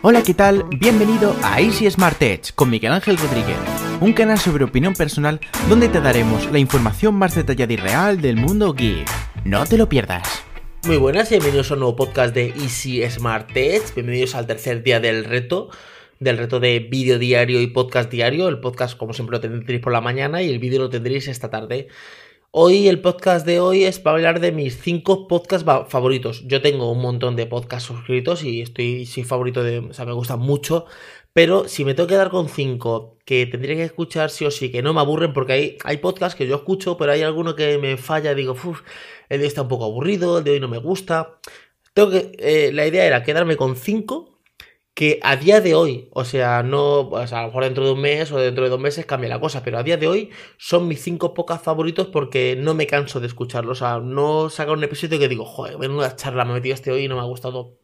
Hola, ¿qué tal? Bienvenido a Easy Smart Edge con Miguel Ángel Rodríguez, un canal sobre opinión personal donde te daremos la información más detallada y real del mundo geek. No te lo pierdas. Muy buenas y bienvenidos a un nuevo podcast de Easy Smart Edge. Bienvenidos al tercer día del reto, del reto de vídeo diario y podcast diario. El podcast, como siempre, lo tendréis por la mañana y el vídeo lo tendréis esta tarde. Hoy el podcast de hoy es para hablar de mis 5 podcasts favoritos. Yo tengo un montón de podcasts suscritos y estoy soy favorito de, o sea, me gustan mucho, pero si me tengo que dar con 5 que tendría que escuchar sí o sí, que no me aburren porque hay hay podcasts que yo escucho, pero hay alguno que me falla, digo, uff, el de hoy está un poco aburrido, el de hoy no me gusta. Tengo que eh, la idea era quedarme con 5 que a día de hoy, o sea, no, o sea, a lo mejor dentro de un mes o dentro de dos meses cambia la cosa, pero a día de hoy son mis cinco pocas favoritos porque no me canso de escucharlos, o sea, no saca un episodio que digo, joder, menuda charla me he metido este hoy y no me ha gustado.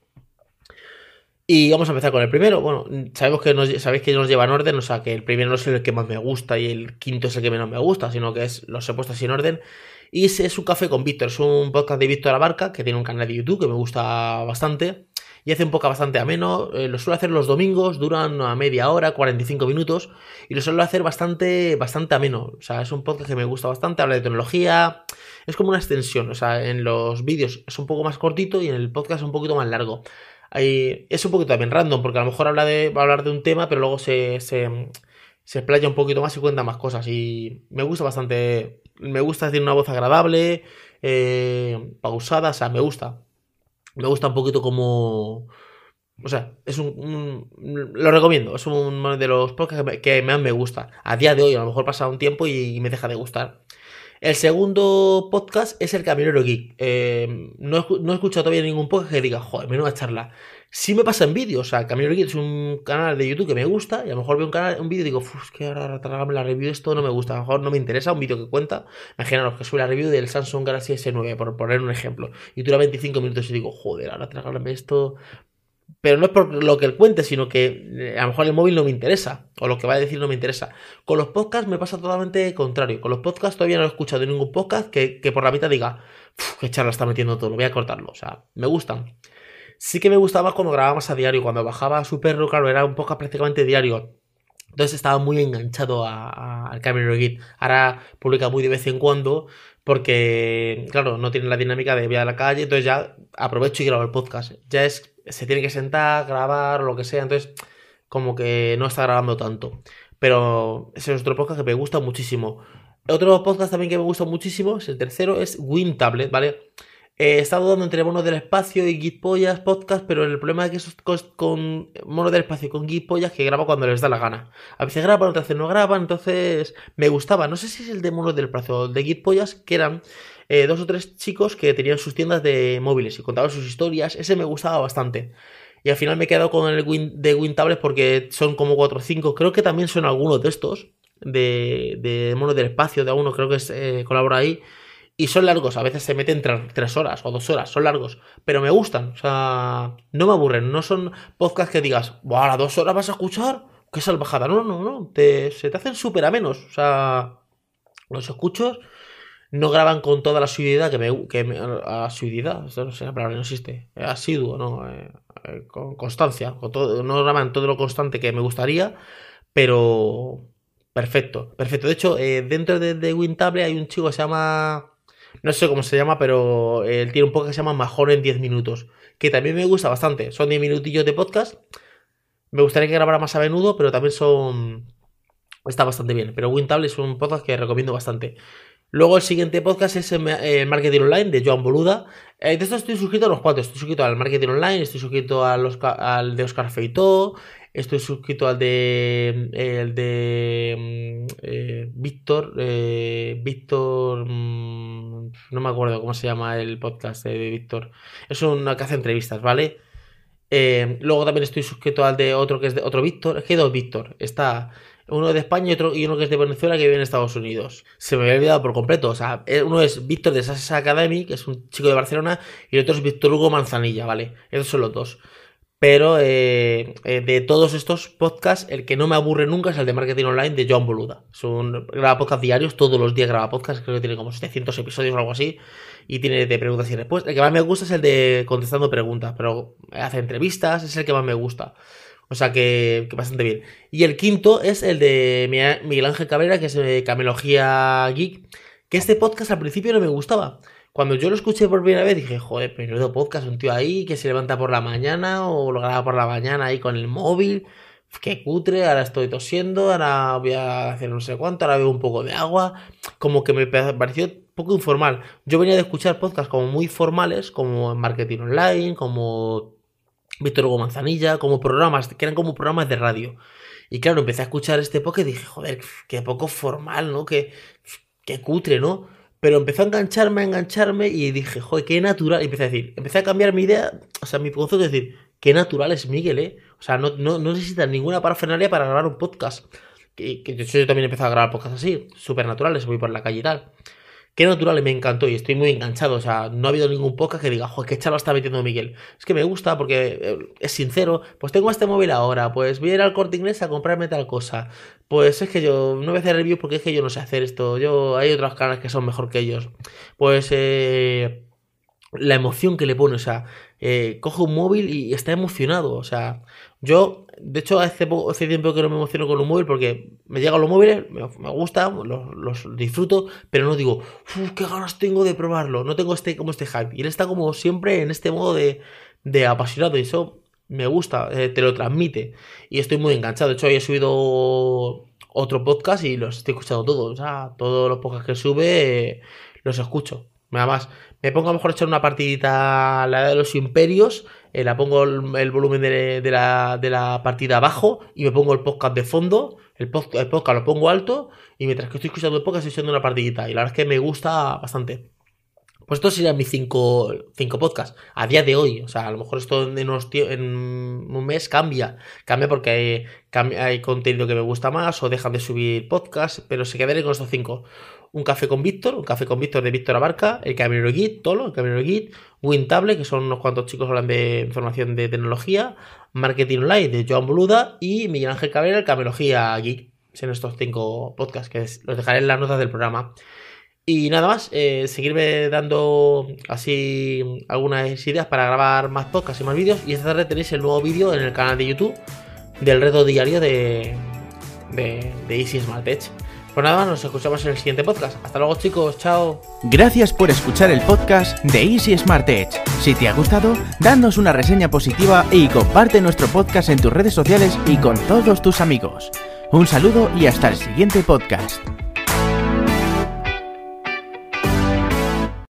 Y vamos a empezar con el primero. Bueno, sabemos que nos, sabéis que nos lleva en orden, o sea, que el primero no es el que más me gusta y el quinto es el que menos me gusta, sino que es los he puesto así en orden. Y ese es un café con Víctor, es un podcast de Víctor Abarca, que tiene un canal de YouTube que me gusta bastante y hace un poco bastante ameno. Eh, lo suelo hacer los domingos, duran a media hora, 45 minutos, y lo suelo hacer bastante, bastante ameno. O sea, es un podcast que me gusta bastante, habla de tecnología, es como una extensión. O sea, en los vídeos es un poco más cortito y en el podcast es un poquito más largo. es un poquito también random, porque a lo mejor habla de, va a hablar de un tema, pero luego se, se, se un poquito más y cuenta más cosas. Y me gusta bastante. Me gusta decir una voz agradable, eh, pausada, o sea, me gusta me gusta un poquito como... O sea, es un, Lo recomiendo, es uno de los podcasts que, más me gusta. A día de hoy, a lo mejor pasa un tiempo y, me deja de gustar. El segundo podcast es el Camionero Geek. Eh, no, no, he escuchado todavía ningún podcast que diga, joder, menuda charla. Sí me pasa en vídeo, o sea, Camino es un canal de YouTube que me gusta y a lo mejor veo un, canal, un vídeo y digo, es que ahora trágame la review esto no me gusta, a lo mejor no me interesa un vídeo que cuenta. Imaginaros que sube la review del Samsung Galaxy S9, por poner un ejemplo, y dura 25 minutos y digo, joder, ahora trágame esto. Pero no es por lo que él cuente, sino que eh, a lo mejor el móvil no me interesa, o lo que va a decir no me interesa. Con los podcasts me pasa totalmente contrario. Con los podcasts todavía no he escuchado ningún podcast que, que por la mitad diga, qué charla está metiendo todo, voy a cortarlo. O sea, me gustan. Sí que me gustaba cuando grabábamos a diario, cuando bajaba a su perro, claro, era un poco prácticamente diario. Entonces estaba muy enganchado al Camino Git. Ahora publica muy de vez en cuando porque, claro, no tiene la dinámica de ir a la calle, entonces ya aprovecho y grabo el podcast. Ya es, se tiene que sentar, grabar lo que sea, entonces como que no está grabando tanto. Pero ese es otro podcast que me gusta muchísimo. Otro podcast también que me gusta muchísimo, es el tercero, es WinTablet, ¿vale? He estado dando entre Mono del Espacio y Gitpollas podcast, pero el problema es que eso es con Mono del Espacio y con Gitpollas que graba cuando les da la gana. A veces graban, otras veces no graban, entonces me gustaba. No sé si es el de Mono del Espacio o el de Gitpollas, que eran eh, dos o tres chicos que tenían sus tiendas de móviles y contaban sus historias. Ese me gustaba bastante. Y al final me he quedado con el de WinTablet porque son como 4 o 5. Creo que también son algunos de estos. De, de Mono del Espacio, de uno creo que es, eh, colabora ahí. Y son largos, a veces se meten tres horas o dos horas, son largos, pero me gustan, o sea, no me aburren, no son podcasts que digas, ¡buah, a dos horas vas a escuchar! ¡Qué salvajada! No, no, no, te, se te hacen súper amenos, o sea, los escuchos no graban con toda la suididad que me. Que me a suididad, no sé, la palabra no existe. Asiduo, ¿no? Eh, eh, con constancia. Con todo, no graban todo lo constante que me gustaría, pero. Perfecto, perfecto. De hecho, eh, dentro de, de Wintable hay un chico que se llama. No sé cómo se llama, pero él tiene un podcast que se llama Mejor en 10 minutos. Que también me gusta bastante. Son 10 minutillos de podcast. Me gustaría que grabara más a menudo, pero también son. Está bastante bien. Pero Wintable es un podcast que recomiendo bastante. Luego el siguiente podcast es el Marketing Online de Joan Boluda. Eh, de esto estoy suscrito a los cuatro. Estoy suscrito al Marketing Online, estoy suscrito al de Oscar Feito, estoy suscrito al de el de mm, eh, Víctor, eh, Víctor, mm, no me acuerdo cómo se llama el podcast de Víctor. Es una que hace entrevistas, ¿vale? luego también estoy suscrito al de otro que es de otro Víctor. Es que dos Víctor. Está uno de España y, otro, uno que es de Venezuela que vive en Estados Unidos. Se me había olvidado por completo. O sea, eh, uno es Víctor de Sasa Academy, que es un chico de Barcelona, y el otro es Víctor Hugo Manzanilla, ¿vale? Esos son los dos. Pero eh, eh, de todos estos podcasts, el que no me aburre nunca es el de Marketing Online de John Boluda. Es un, graba podcast diarios, todos los días graba podcast, creo que tiene como 700 episodios o algo así, y tiene de preguntas y respuestas. El que más me gusta es el de contestando preguntas, pero hace entrevistas, es el que más me gusta. O sea que, bastante bien. Y el quinto es el de Miguel Ángel Cabrera, que es de Camelogía Geek. Que este podcast al principio no me gustaba. Cuando yo lo escuché por primera vez dije, joder, pero podcast, un tío ahí que se levanta por la mañana o lo graba por la mañana ahí con el móvil. Qué cutre, ahora estoy tosiendo, ahora voy a hacer no sé cuánto, ahora veo un poco de agua. Como que me pareció poco informal. Yo venía de escuchar podcasts como muy formales, como marketing online, como Víctor Hugo Manzanilla, como programas, que eran como programas de radio. Y claro, empecé a escuchar este podcast y dije, joder, qué poco formal, ¿no? Qué, qué cutre, ¿no? Pero empezó a engancharme, a engancharme y dije, joder, qué natural. Y empecé a decir, empecé a cambiar mi idea, o sea, mi concepto de decir, qué natural es Miguel, ¿eh? O sea, no, no, no necesitas ninguna parafernalia para grabar un podcast. Que, que yo también empecé a grabar podcasts así, súper naturales, voy por la calle y tal. Qué natural me encantó y estoy muy enganchado. O sea, no ha habido ningún podcast que diga, joder, qué charla está metiendo Miguel. Es que me gusta porque eh, es sincero. Pues tengo este móvil ahora, pues voy a ir al corte inglés a comprarme tal cosa. Pues es que yo no voy a hacer reviews porque es que yo no sé hacer esto. Yo hay otros canales que son mejor que ellos. Pues eh, la emoción que le pone, o sea, eh, coge un móvil y está emocionado. O sea, yo, de hecho, hace, hace tiempo que no me emociono con un móvil porque me llegan los móviles, me, me gustan, los, disfruto, pero no digo, uff, qué ganas tengo de probarlo. No tengo este como este hype. Y él está como siempre en este modo de, de apasionado y eso me gusta, eh, te lo transmite. Y estoy muy enganchado. De hecho, hoy he subido otro podcast y los estoy escuchando todos. O sea, todos los podcasts que sube eh, los escucho. Nada más, me pongo a lo mejor a echar una partidita la de los imperios eh, la pongo el, volumen de, la, de, la, partida abajo y me pongo el podcast de fondo, el, podcast, lo pongo alto y mientras que estoy escuchando el podcast estoy haciendo una partidita y la verdad es que me gusta bastante. Pues estos serían mis cinco, cinco podcasts a día de hoy. O sea, a lo mejor esto en, en un mes cambia. Cambia porque hay, hay, contenido que me gusta más o dejan de subir podcasts, pero se quedaré con estos cinco un café con Víctor, un café con Víctor de Víctor Abarca, el Camionero Git, Tolo, el Camionero Git, Wintable, que son unos cuantos chicos que hablan de información de tecnología, Marketing Online de Joan Boluda y Miguel Ángel Cabrera, el Camelogía Geek. Son estos cinco podcasts que los dejaré en las notas del programa. Y nada más, eh, seguirme dando así algunas ideas para grabar más podcasts y más vídeos. Y esta tarde tenéis el nuevo vídeo en el canal de YouTube del reto diario de, de, Easy Smart Edge. Pues nada, nos escuchamos en el siguiente podcast. Hasta luego chicos, chao. Gracias por escuchar el podcast de Easy Smart Edge. Si te ha gustado, danos una reseña positiva y comparte nuestro podcast en tus redes sociales y con todos tus amigos. Un saludo y hasta el siguiente podcast.